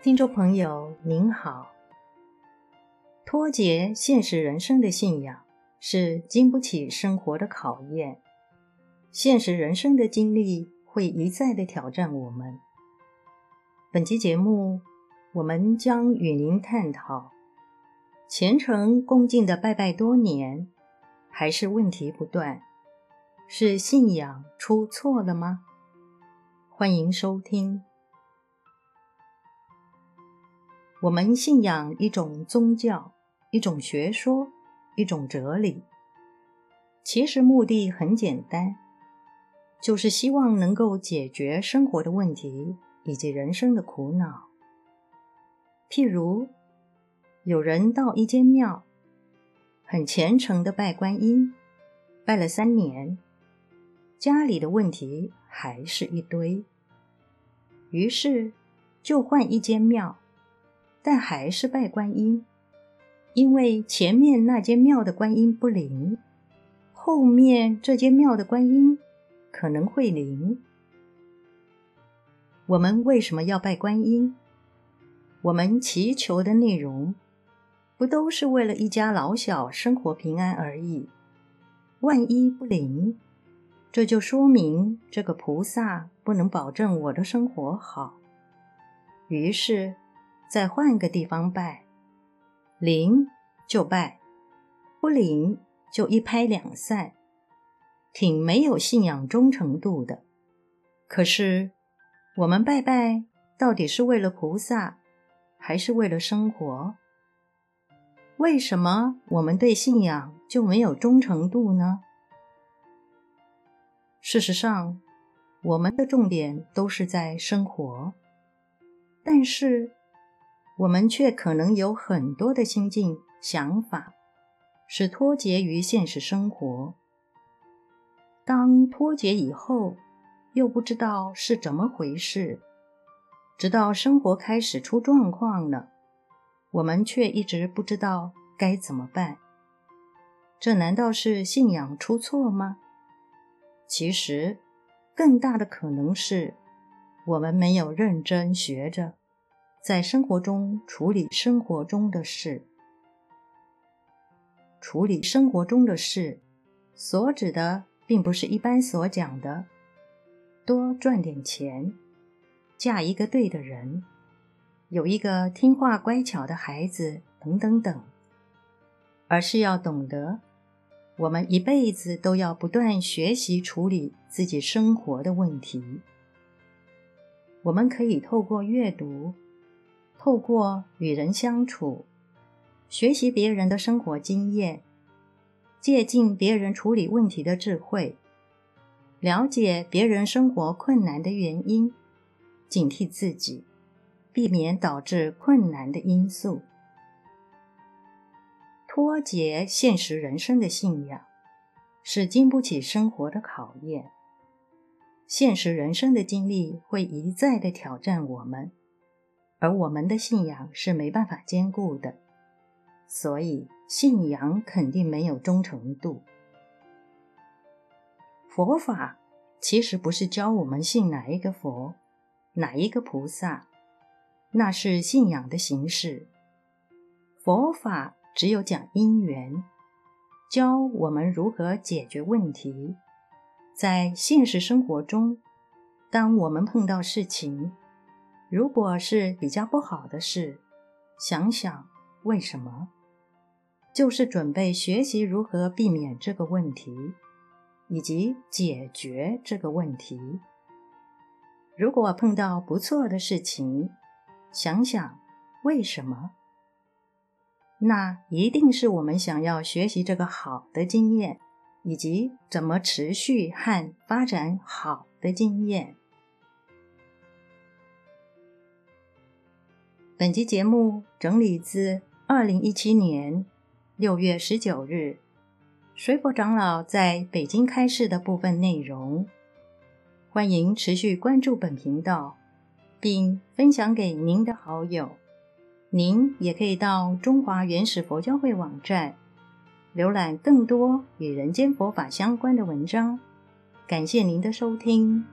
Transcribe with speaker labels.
Speaker 1: 听众朋友您好，脱节现实人生的信仰是经不起生活的考验，现实人生的经历会一再的挑战我们。本期节目，我们将与您探讨：虔诚恭敬的拜拜多年，还是问题不断？是信仰出错了吗？欢迎收听。我们信仰一种宗教，一种学说，一种哲理。其实目的很简单，就是希望能够解决生活的问题以及人生的苦恼。譬如，有人到一间庙，很虔诚的拜观音，拜了三年，家里的问题还是一堆，于是就换一间庙。但还是拜观音，因为前面那间庙的观音不灵，后面这间庙的观音可能会灵。我们为什么要拜观音？我们祈求的内容，不都是为了一家老小生活平安而已？万一不灵，这就说明这个菩萨不能保证我的生活好。于是。再换个地方拜，灵就拜，不灵就一拍两散，挺没有信仰忠诚度的。可是我们拜拜到底是为了菩萨，还是为了生活？为什么我们对信仰就没有忠诚度呢？事实上，我们的重点都是在生活，但是。我们却可能有很多的心境、想法，是脱节于现实生活。当脱节以后，又不知道是怎么回事，直到生活开始出状况了，我们却一直不知道该怎么办。这难道是信仰出错吗？其实，更大的可能是我们没有认真学着。在生活中处理生活中的事，处理生活中的事，所指的并不是一般所讲的多赚点钱、嫁一个对的人、有一个听话乖巧的孩子等等等，而是要懂得，我们一辈子都要不断学习处理自己生活的问题。我们可以透过阅读。透过与人相处，学习别人的生活经验，借鉴别人处理问题的智慧，了解别人生活困难的原因，警惕自己，避免导致困难的因素。脱节现实人生的信仰，是经不起生活的考验。现实人生的经历会一再的挑战我们。而我们的信仰是没办法兼顾的，所以信仰肯定没有忠诚度。佛法其实不是教我们信哪一个佛、哪一个菩萨，那是信仰的形式。佛法只有讲因缘，教我们如何解决问题。在现实生活中，当我们碰到事情，如果是比较不好的事，想想为什么，就是准备学习如何避免这个问题，以及解决这个问题。如果碰到不错的事情，想想为什么，那一定是我们想要学习这个好的经验，以及怎么持续和发展好的经验。本集节目整理自二零一七年六月十九日水佛长老在北京开示的部分内容。欢迎持续关注本频道，并分享给您的好友。您也可以到中华原始佛教会网站浏览更多与人间佛法相关的文章。感谢您的收听。